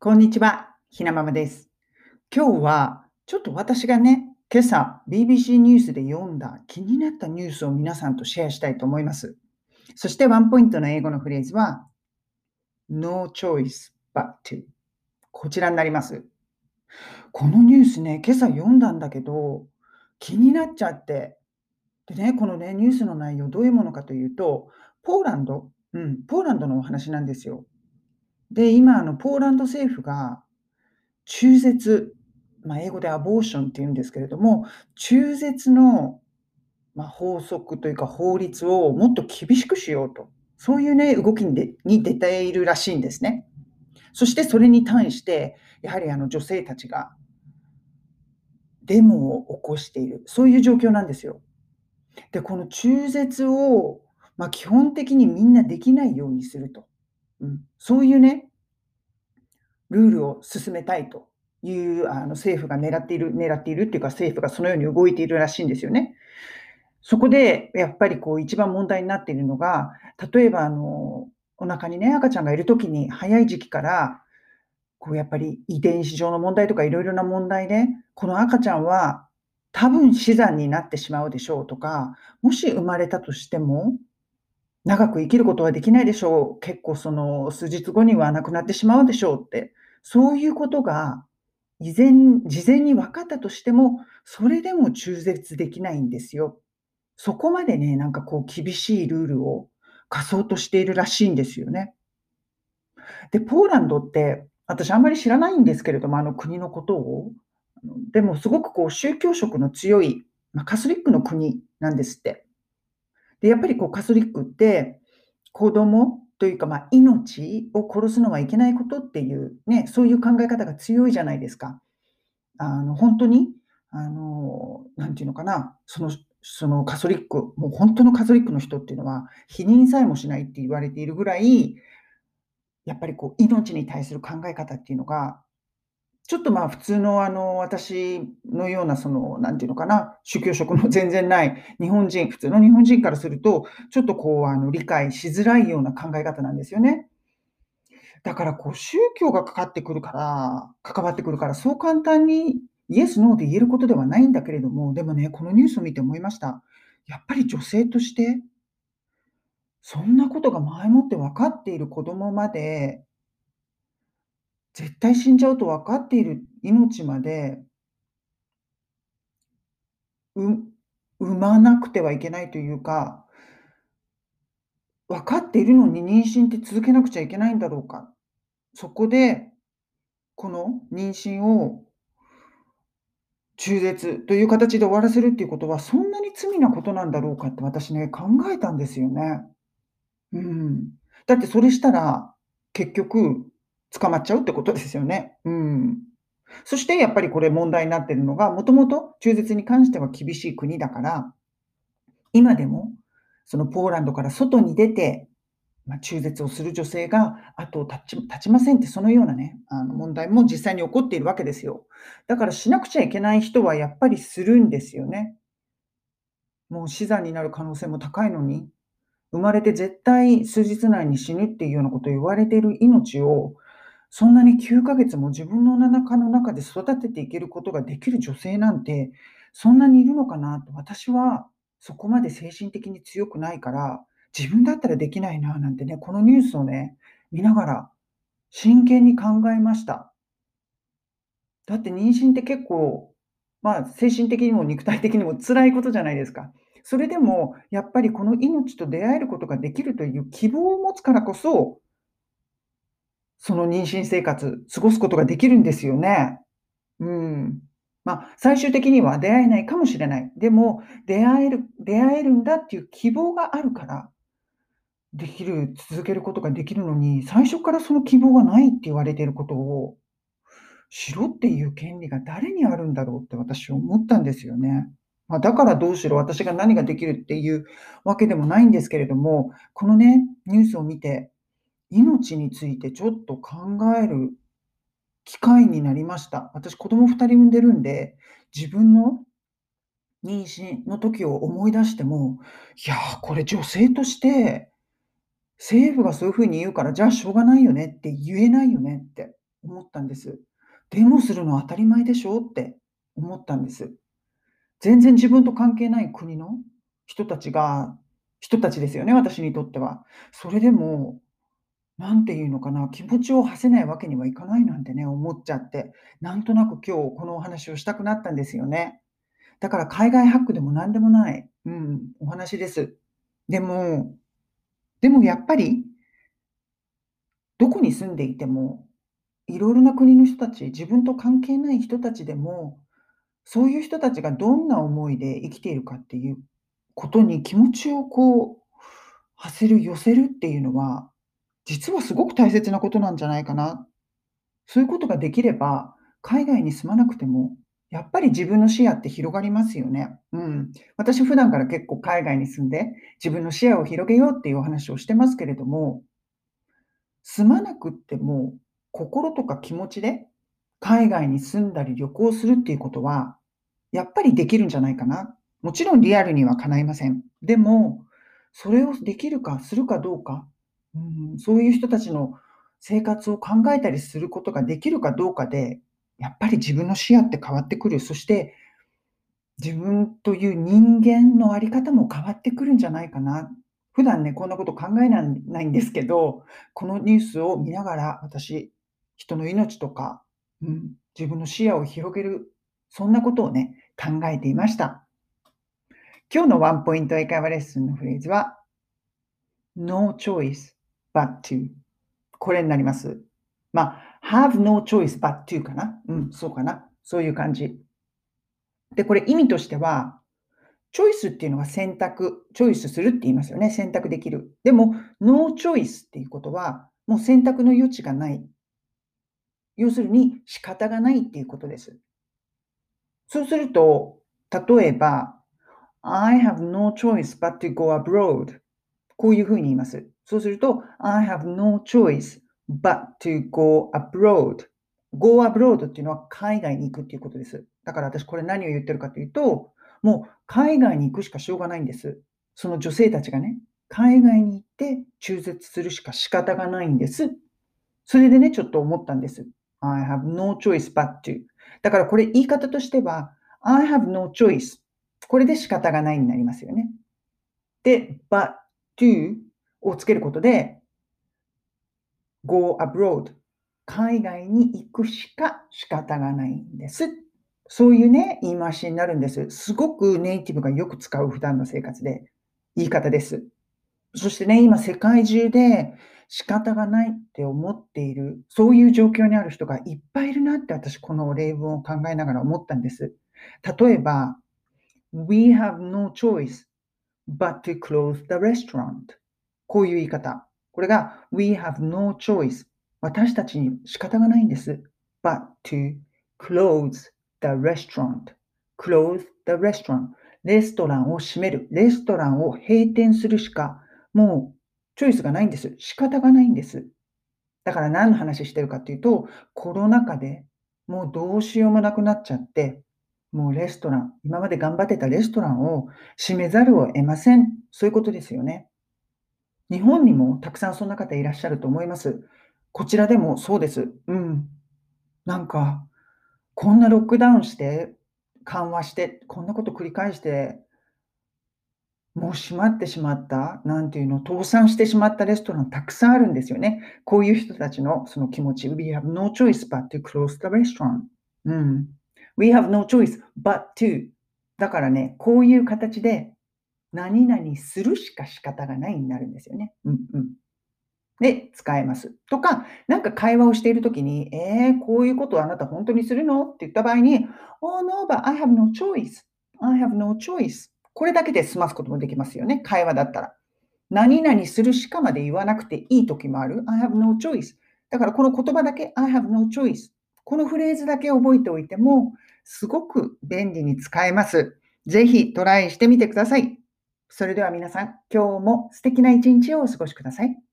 こんにちは、ひなままです。今日はちょっと私がね、今朝 BBC ニュースで読んだ気になったニュースを皆さんとシェアしたいと思います。そしてワンポイントの英語のフレーズは No choice but to こちらになります。このニュースね、今朝読んだんだけど気になっちゃって。でね、このね、ニュースの内容どういうものかというと、ポーランド、うん、ポーランドのお話なんですよ。で、今、あの、ポーランド政府が中絶、まあ、英語でアボーションって言うんですけれども、中絶の、まあ、法則というか法律をもっと厳しくしようと、そういうね、動きにでに出ているらしいんですね。そしてそれに対して、やはりあの女性たちがデモを起こしている、そういう状況なんですよ。で、この中絶を、まあ、基本的にみんなできないようにすると。うん、そういうね、ルールを進めたいというあの政府が狙っている、狙っているっていうか、政府がそのように動いているらしいんですよね。そこでやっぱりこう一番問題になっているのが、例えばあのお腹にね、赤ちゃんがいるときに早い時期から、こうやっぱり遺伝子上の問題とかいろいろな問題で、この赤ちゃんは多分死産になってしまうでしょうとか、もし生まれたとしても、長く生きることはできないでしょう。結構その数日後には亡くなってしまうでしょうって、そういうことが以前、事前に分かったとしても、それでも中絶できないんですよ。そこまでね、なんかこう厳しいルールを課そうとしているらしいんですよね。で、ポーランドって、私あんまり知らないんですけれども、あの国のことを。でもすごくこう宗教色の強い、まあ、カソリックの国なんですって。で、やっぱりこうカソリックって、子供というか、まあ、命を殺すのはいけないことっていう、ね、そういう考え方が強いじゃないですか。あの、本当に、あの、なんていうのかな、その、そのカソリック、もう本当のカソリックの人っていうのは、否認さえもしないって言われているぐらい、やっぱりこう、命に対する考え方っていうのがちょっとまあ普通のあの私のようなその、なんていうのかな、宗教色の全然ない日本人、普通の日本人からすると、ちょっとこうあの理解しづらいような考え方なんですよね。だからこう宗教がかかってくるから、関わってくるから、そう簡単にイエス、ノーで言えることではないんだけれども、でもね、このニュースを見て思いました。やっぱり女性として、そんなことが前もって分かっている子供まで絶対死んじゃうと分かっている命まで産まなくてはいけないというか、分かっているのに妊娠って続けなくちゃいけないんだろうか。そこで、この妊娠を中絶という形で終わらせるっていうことは、そんなに罪なことなんだろうかって私ね、考えたんですよね。うん。だってそれしたら、結局捕まっちゃうってことですよね。うん。そしてやっぱりこれ問題になってるのが、もともと中絶に関しては厳しい国だから、今でもそのポーランドから外に出て、まあ、中絶をする女性が後を絶ち立ちませんって、そのようなね、あの問題も実際に起こっているわけですよ。だからしなくちゃいけない人はやっぱりするんですよね。もう死産になる可能性も高いのに、生まれて絶対数日内に死ぬっていうようなことを言われている命をそんなに9ヶ月も自分のお腹の中で育てていけることができる女性なんて、そんなにいるのかなと、私はそこまで精神的に強くないから、自分だったらできないななんてね、このニュースをね、見ながら真剣に考えました。だって妊娠って結構、まあ精神的にも肉体的にも辛いことじゃないですか。それでもやっぱりこの命と出会えることができるという希望を持つからこそ、その妊娠生活、過ごすことができるんですよね。うん。まあ、最終的には出会えないかもしれない。でも、出会える、出会えるんだっていう希望があるから、できる、続けることができるのに、最初からその希望がないって言われていることを、しろっていう権利が誰にあるんだろうって私は思ったんですよね。まあ、だからどうしろ、私が何ができるっていうわけでもないんですけれども、このね、ニュースを見て、命についてちょっと考える機会になりました。私、子供2人産んでるんで、自分の妊娠の時を思い出しても、いやー、これ女性として、政府がそういうふうに言うから、じゃあしょうがないよねって言えないよねって思ったんです。デモするのは当たり前でしょって思ったんです。全然自分と関係ない国の人たちが人たちですよね、私にとっては。それでも、なんていうのかな、気持ちを馳せないわけにはいかないなんてね、思っちゃって、なんとなく今日このお話をしたくなったんですよね。だから海外ハックでも何でもない、うん、お話です。でも、でもやっぱり、どこに住んでいても、いろいろな国の人たち、自分と関係ない人たちでも、そういう人たちがどんな思いで生きているかっていうことに気持ちをこう、馳せる、寄せるっていうのは、実はすごく大切なことなんじゃないかな。そういうことができれば、海外に住まなくても、やっぱり自分の視野って広がりますよね。うん。私普段から結構海外に住んで、自分の視野を広げようっていうお話をしてますけれども、住まなくっても、心とか気持ちで海外に住んだり旅行するっていうことは、やっぱりできるんじゃないかな。もちろんリアルには叶いません。でも、それをできるかするかどうか、うん、そういう人たちの生活を考えたりすることができるかどうかで、やっぱり自分の視野って変わってくる。そして、自分という人間のあり方も変わってくるんじゃないかな。普段ね、こんなこと考えないんですけど、このニュースを見ながら、私、人の命とか、うん、自分の視野を広げる、そんなことをね、考えていました。今日のワンポイント英会話レッスンのフレーズは、no choice but to これになります。まあ、have no choice but to かなうん、そうかなそういう感じ。で、これ意味としては、チョイスっていうのは選択、チョイスするって言いますよね。選択できる。でも、ノーチョイスっていうことは、もう選択の余地がない。要するに仕方がないっていうことです。そうすると、例えば、I have no choice but to go abroad. こういうふうに言います。そうすると、I have no choice but to go abroad. go abroad っていうのは海外に行くっていうことです。だから私これ何を言ってるかというと、もう海外に行くしかしょうがないんです。その女性たちがね、海外に行って中絶するしか仕方がないんです。それでね、ちょっと思ったんです。I have no choice but to. だからこれ言い方としては、I have no choice これで仕方がないになりますよね。で、but to をつけることで、go abroad 海外に行くしか仕方がないんです。そういうね、言い回しになるんです。すごくネイティブがよく使う普段の生活で言い方です。そしてね、今世界中で仕方がないって思っている、そういう状況にある人がいっぱいいるなって私この例文を考えながら思ったんです。例えば、We have no choice but to close the restaurant. こういう言い方。これが We have no choice. 私たちに仕方がないんです。but to close the restaurant. close the restaurant. レストランを閉める。レストランを閉店するしか、もうチョイスがないんです。仕方がないんです。だから何の話してるかっていうと、コロナ禍でもうどうしようもなくなっちゃって、もうレストラン、今まで頑張ってたレストランを閉めざるを得ません。そういうことですよね。日本にもたくさんそんな方いらっしゃると思います。こちらでもそうです。うん。なんか、こんなロックダウンして、緩和して、こんなこと繰り返して、もう閉まってしまった、なんていうの、倒産してしまったレストランたくさんあるんですよね。こういう人たちのその気持ち。We have no choice but to close the restaurant. うん。We have no choice but to. だからね、こういう形で何々するしか仕方がないになるんですよね。うんうん。で、使えます。とか、なんか会話をしているときに、えー、こういうことをあなた本当にするの？って言った場合に、Oh no, but I have no choice. I have no choice. これだけで済ますこともできますよね。会話だったら。何々するしかまで言わなくていいときもある。I have no choice. だからこの言葉だけ I have no choice。このフレーズだけ覚えておいても、すごく便利に使えます。ぜひトライしてみてください。それでは皆さん、今日も素敵な一日をお過ごしください。